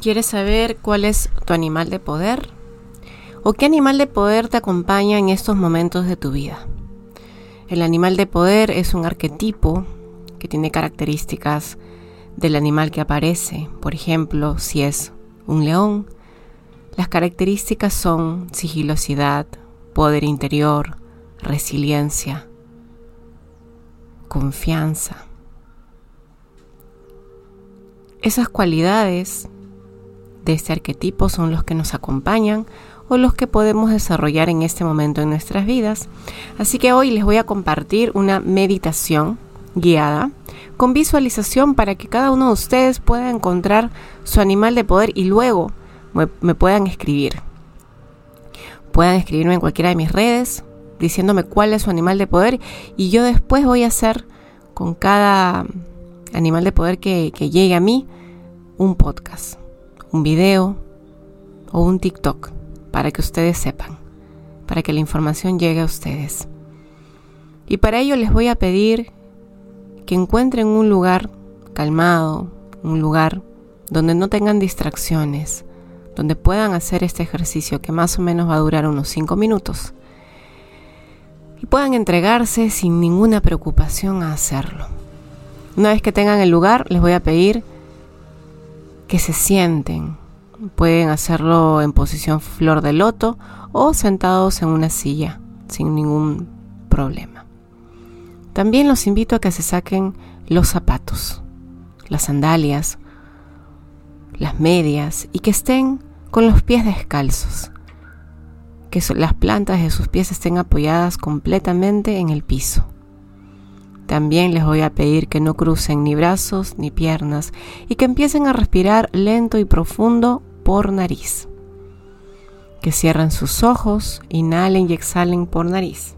¿Quieres saber cuál es tu animal de poder? ¿O qué animal de poder te acompaña en estos momentos de tu vida? El animal de poder es un arquetipo que tiene características del animal que aparece. Por ejemplo, si es un león, las características son sigilosidad, poder interior, resiliencia, confianza. Esas cualidades de este arquetipo son los que nos acompañan o los que podemos desarrollar en este momento en nuestras vidas. Así que hoy les voy a compartir una meditación guiada con visualización para que cada uno de ustedes pueda encontrar su animal de poder y luego me, puedan escribir. Puedan escribirme en cualquiera de mis redes diciéndome cuál es su animal de poder y yo después voy a hacer con cada animal de poder que llegue a mí un podcast un video o un TikTok para que ustedes sepan, para que la información llegue a ustedes. Y para ello les voy a pedir que encuentren un lugar calmado, un lugar donde no tengan distracciones, donde puedan hacer este ejercicio que más o menos va a durar unos 5 minutos y puedan entregarse sin ninguna preocupación a hacerlo. Una vez que tengan el lugar, les voy a pedir que se sienten. Pueden hacerlo en posición flor de loto o sentados en una silla sin ningún problema. También los invito a que se saquen los zapatos, las sandalias, las medias y que estén con los pies descalzos, que las plantas de sus pies estén apoyadas completamente en el piso. También les voy a pedir que no crucen ni brazos ni piernas y que empiecen a respirar lento y profundo por nariz. Que cierren sus ojos, inhalen y exhalen por nariz.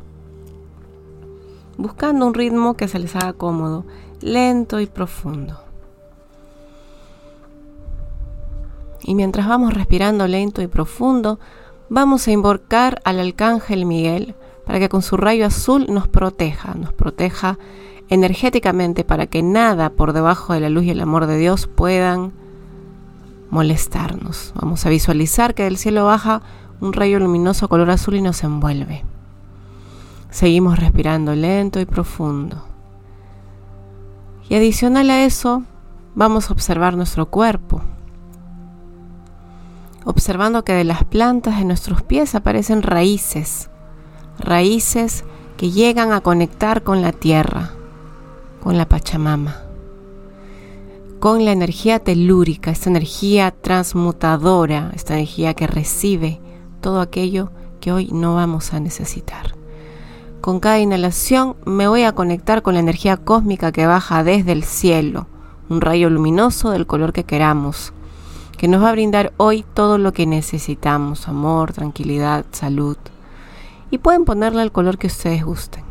Buscando un ritmo que se les haga cómodo, lento y profundo. Y mientras vamos respirando lento y profundo, vamos a invocar al Arcángel Miguel para que con su rayo azul nos proteja, nos proteja energéticamente para que nada por debajo de la luz y el amor de Dios puedan molestarnos. Vamos a visualizar que del cielo baja un rayo luminoso color azul y nos envuelve. Seguimos respirando lento y profundo. Y adicional a eso, vamos a observar nuestro cuerpo. Observando que de las plantas de nuestros pies aparecen raíces raíces que llegan a conectar con la tierra, con la Pachamama, con la energía telúrica, esta energía transmutadora, esta energía que recibe todo aquello que hoy no vamos a necesitar. Con cada inhalación me voy a conectar con la energía cósmica que baja desde el cielo, un rayo luminoso del color que queramos, que nos va a brindar hoy todo lo que necesitamos, amor, tranquilidad, salud, y pueden ponerle el color que ustedes gusten.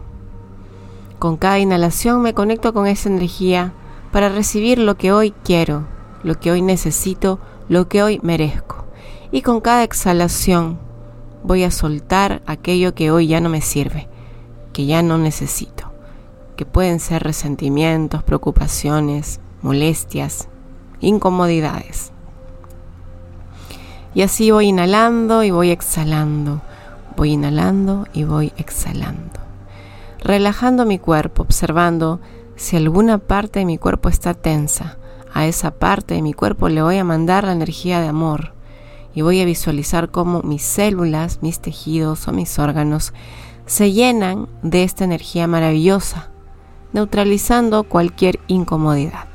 Con cada inhalación me conecto con esa energía para recibir lo que hoy quiero, lo que hoy necesito, lo que hoy merezco. Y con cada exhalación voy a soltar aquello que hoy ya no me sirve, que ya no necesito, que pueden ser resentimientos, preocupaciones, molestias, incomodidades. Y así voy inhalando y voy exhalando Voy inhalando y voy exhalando. Relajando mi cuerpo, observando si alguna parte de mi cuerpo está tensa. A esa parte de mi cuerpo le voy a mandar la energía de amor y voy a visualizar cómo mis células, mis tejidos o mis órganos se llenan de esta energía maravillosa, neutralizando cualquier incomodidad.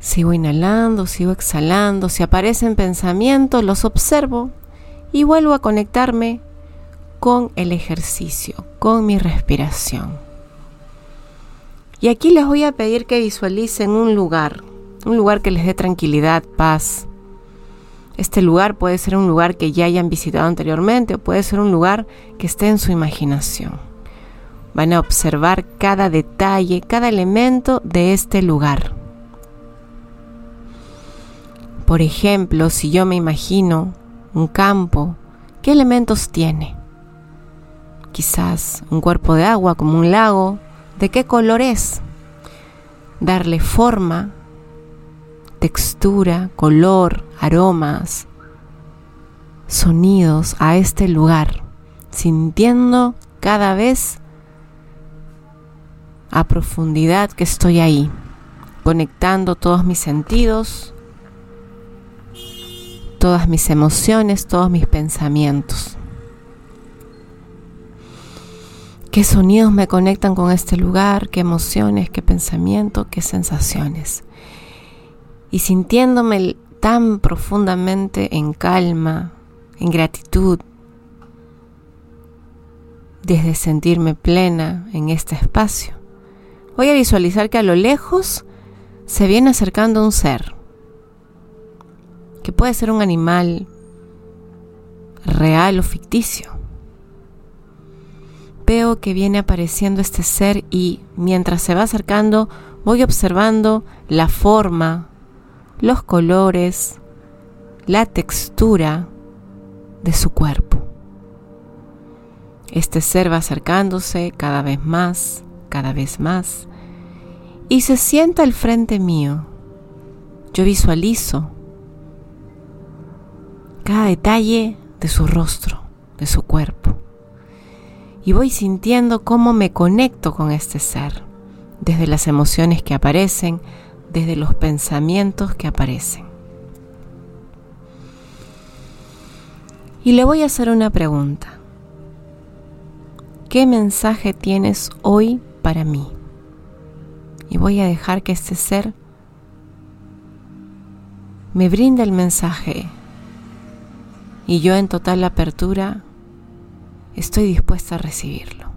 Sigo inhalando, sigo exhalando, si aparecen pensamientos los observo y vuelvo a conectarme con el ejercicio, con mi respiración. Y aquí les voy a pedir que visualicen un lugar, un lugar que les dé tranquilidad, paz. Este lugar puede ser un lugar que ya hayan visitado anteriormente o puede ser un lugar que esté en su imaginación. Van a observar cada detalle, cada elemento de este lugar. Por ejemplo, si yo me imagino un campo, ¿qué elementos tiene? Quizás un cuerpo de agua como un lago, ¿de qué color es? Darle forma, textura, color, aromas, sonidos a este lugar, sintiendo cada vez a profundidad que estoy ahí, conectando todos mis sentidos, todas mis emociones, todos mis pensamientos. ¿Qué sonidos me conectan con este lugar? ¿Qué emociones? ¿Qué pensamientos? ¿Qué sensaciones? Y sintiéndome tan profundamente en calma, en gratitud, desde sentirme plena en este espacio. Voy a visualizar que a lo lejos se viene acercando un ser, puede ser un animal real o ficticio. Veo que viene apareciendo este ser y mientras se va acercando voy observando la forma, los colores, la textura de su cuerpo. Este ser va acercándose cada vez más, cada vez más, y se sienta al frente mío. Yo visualizo cada detalle de su rostro, de su cuerpo, y voy sintiendo cómo me conecto con este ser, desde las emociones que aparecen, desde los pensamientos que aparecen. Y le voy a hacer una pregunta. ¿Qué mensaje tienes hoy para mí? Y voy a dejar que este ser me brinde el mensaje. Y yo en total apertura estoy dispuesta a recibirlo.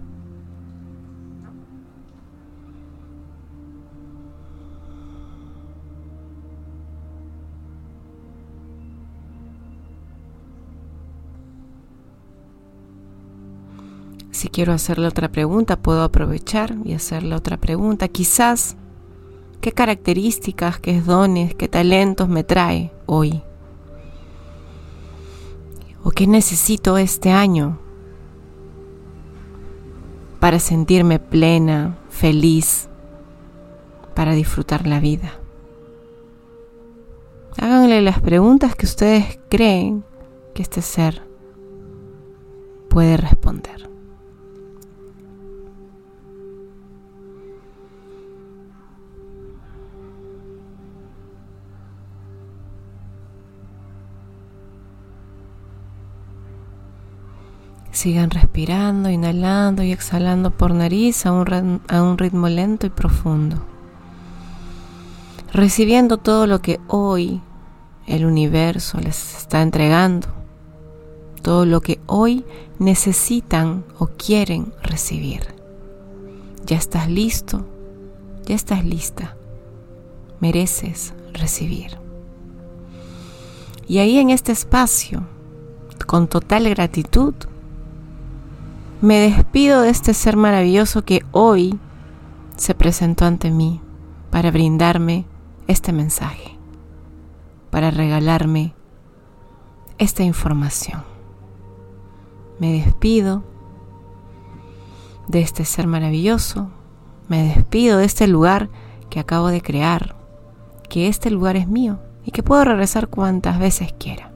Si quiero hacerle otra pregunta, puedo aprovechar y hacerle otra pregunta. Quizás, ¿qué características, qué dones, qué talentos me trae hoy? ¿O qué necesito este año para sentirme plena, feliz, para disfrutar la vida? Háganle las preguntas que ustedes creen que este ser puede responder. Sigan respirando, inhalando y exhalando por nariz a un, a un ritmo lento y profundo. Recibiendo todo lo que hoy el universo les está entregando. Todo lo que hoy necesitan o quieren recibir. Ya estás listo, ya estás lista. Mereces recibir. Y ahí en este espacio, con total gratitud, me despido de este ser maravilloso que hoy se presentó ante mí para brindarme este mensaje, para regalarme esta información. Me despido de este ser maravilloso, me despido de este lugar que acabo de crear, que este lugar es mío y que puedo regresar cuantas veces quiera.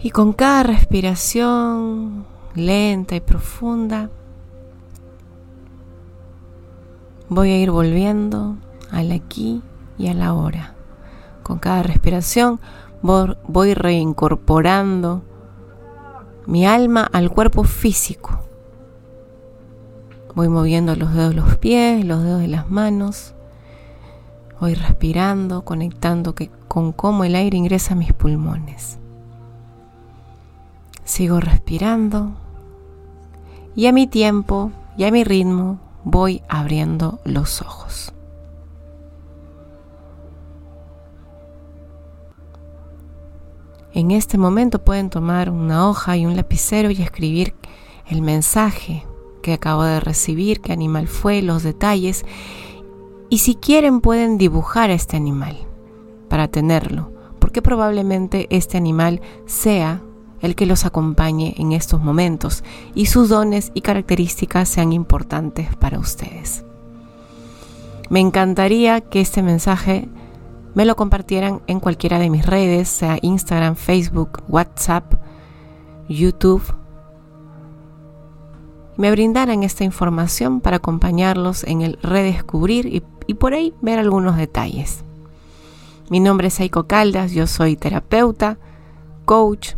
Y con cada respiración lenta y profunda, voy a ir volviendo al aquí y a la hora. Con cada respiración voy reincorporando mi alma al cuerpo físico. Voy moviendo los dedos de los pies, los dedos de las manos. Voy respirando, conectando con cómo el aire ingresa a mis pulmones. Sigo respirando y a mi tiempo y a mi ritmo voy abriendo los ojos. En este momento pueden tomar una hoja y un lapicero y escribir el mensaje que acabo de recibir, qué animal fue, los detalles. Y si quieren pueden dibujar a este animal para tenerlo, porque probablemente este animal sea el que los acompañe en estos momentos y sus dones y características sean importantes para ustedes. Me encantaría que este mensaje me lo compartieran en cualquiera de mis redes, sea Instagram, Facebook, WhatsApp, YouTube. Me brindaran esta información para acompañarlos en el redescubrir y, por ahí ver algunos detalles. Mi nombre es Aiko Caldas, yo soy terapeuta, coach,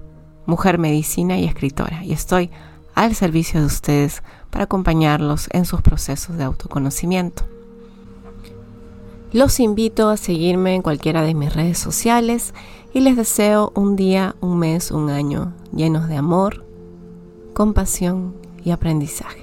mujer medicina y escritora y estoy al servicio de ustedes para acompañarlos en sus procesos de autoconocimiento. Los invito a seguirme en cualquiera de mis redes sociales y les deseo un día, un mes, un año llenos de amor, compasión y aprendizaje.